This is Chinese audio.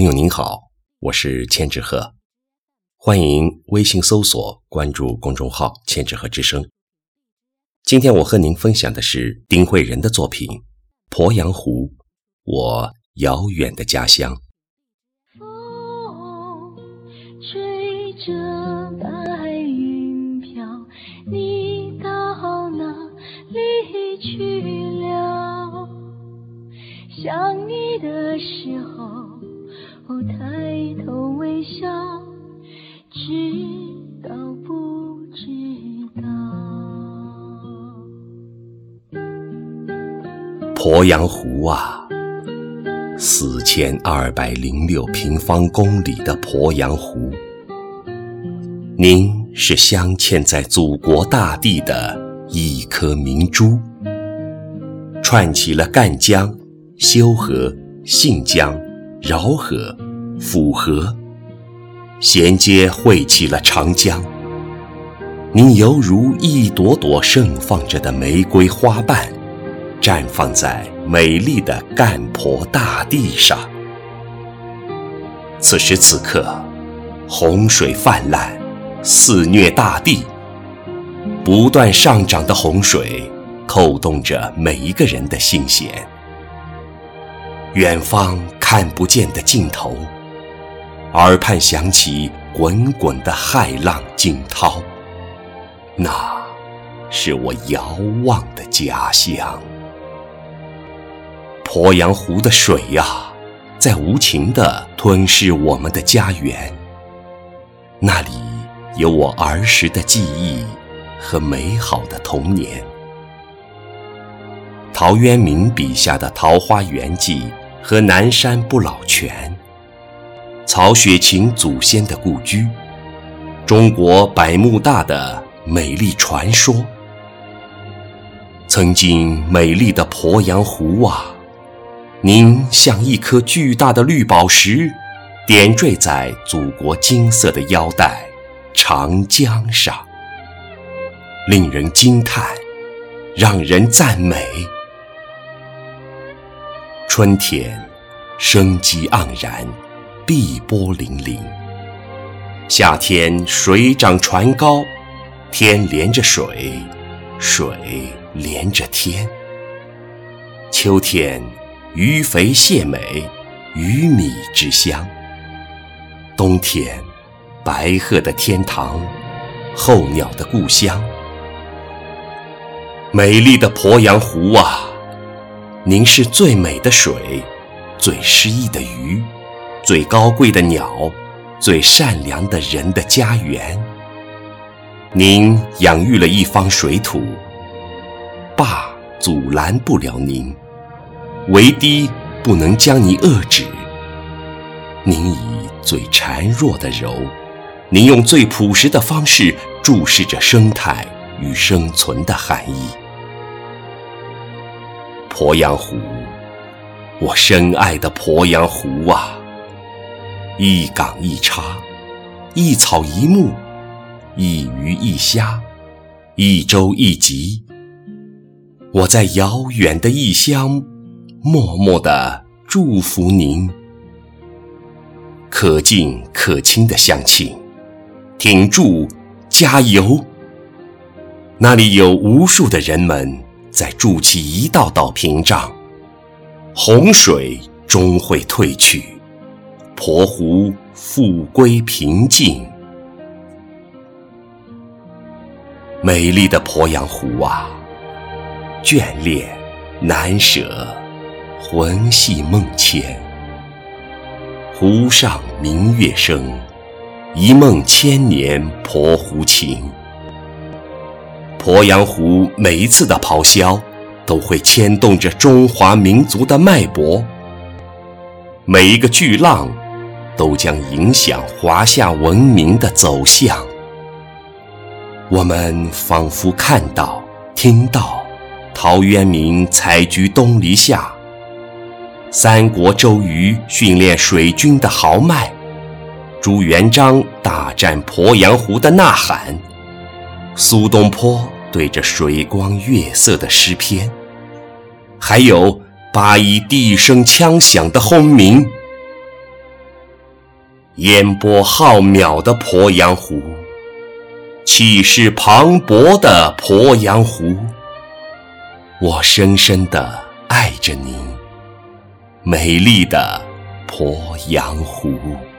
朋友您好，我是千纸鹤，欢迎微信搜索关注公众号“千纸鹤之声”。今天我和您分享的是丁慧仁的作品《鄱阳湖》，我遥远的家乡。风吹着白云飘，你到哪里去了？想你的时。鄱阳湖啊，四千二百零六平方公里的鄱阳湖，您是镶嵌在祖国大地的一颗明珠，串起了赣江、修河、信江。饶河、抚河，衔接汇起了长江。你犹如一朵朵盛放着的玫瑰花瓣，绽放在美丽的赣鄱大地上。此时此刻，洪水泛滥，肆虐大地。不断上涨的洪水，扣动着每一个人的心弦。远方。看不见的尽头，耳畔响起滚滚的骇浪惊涛，那是我遥望的家乡。鄱阳湖的水呀，在无情地吞噬我们的家园。那里有我儿时的记忆和美好的童年。陶渊明笔下的《桃花源记》。和南山不老泉，曹雪芹祖先的故居，中国百慕大的美丽传说。曾经美丽的鄱阳湖啊，您像一颗巨大的绿宝石，点缀在祖国金色的腰带长江上，令人惊叹，让人赞美。春天，生机盎然，碧波粼粼；夏天，水涨船高，天连着水，水连着天；秋天，鱼肥蟹美，鱼米之乡；冬天，白鹤的天堂，候鸟的故乡。美丽的鄱阳湖啊！您是最美的水，最诗意的鱼，最高贵的鸟，最善良的人的家园。您养育了一方水土，坝阻拦不了您，为堤不能将你遏止。您以最孱弱的柔，您用最朴实的方式注视着生态与生存的含义。鄱阳湖，我深爱的鄱阳湖啊！一港一叉，一草一木，一鱼一虾，一舟一楫。我在遥远的异乡，默默的祝福您。可敬可亲的乡亲，挺住，加油！那里有无数的人们。在筑起一道道屏障，洪水终会退去，鄱湖复归平静。美丽的鄱阳湖啊，眷恋难舍，魂系梦牵。湖上明月生，一梦千年鄱湖情。鄱阳湖每一次的咆哮，都会牵动着中华民族的脉搏；每一个巨浪，都将影响华夏文明的走向。我们仿佛看到、听到陶渊明采菊东篱下，三国周瑜训练水军的豪迈，朱元璋大战鄱阳湖的呐喊。苏东坡对着水光月色的诗篇，还有八一第一声枪响的轰鸣，烟波浩渺的鄱阳湖，气势磅礴的鄱阳湖，我深深地爱着你，美丽的鄱阳湖。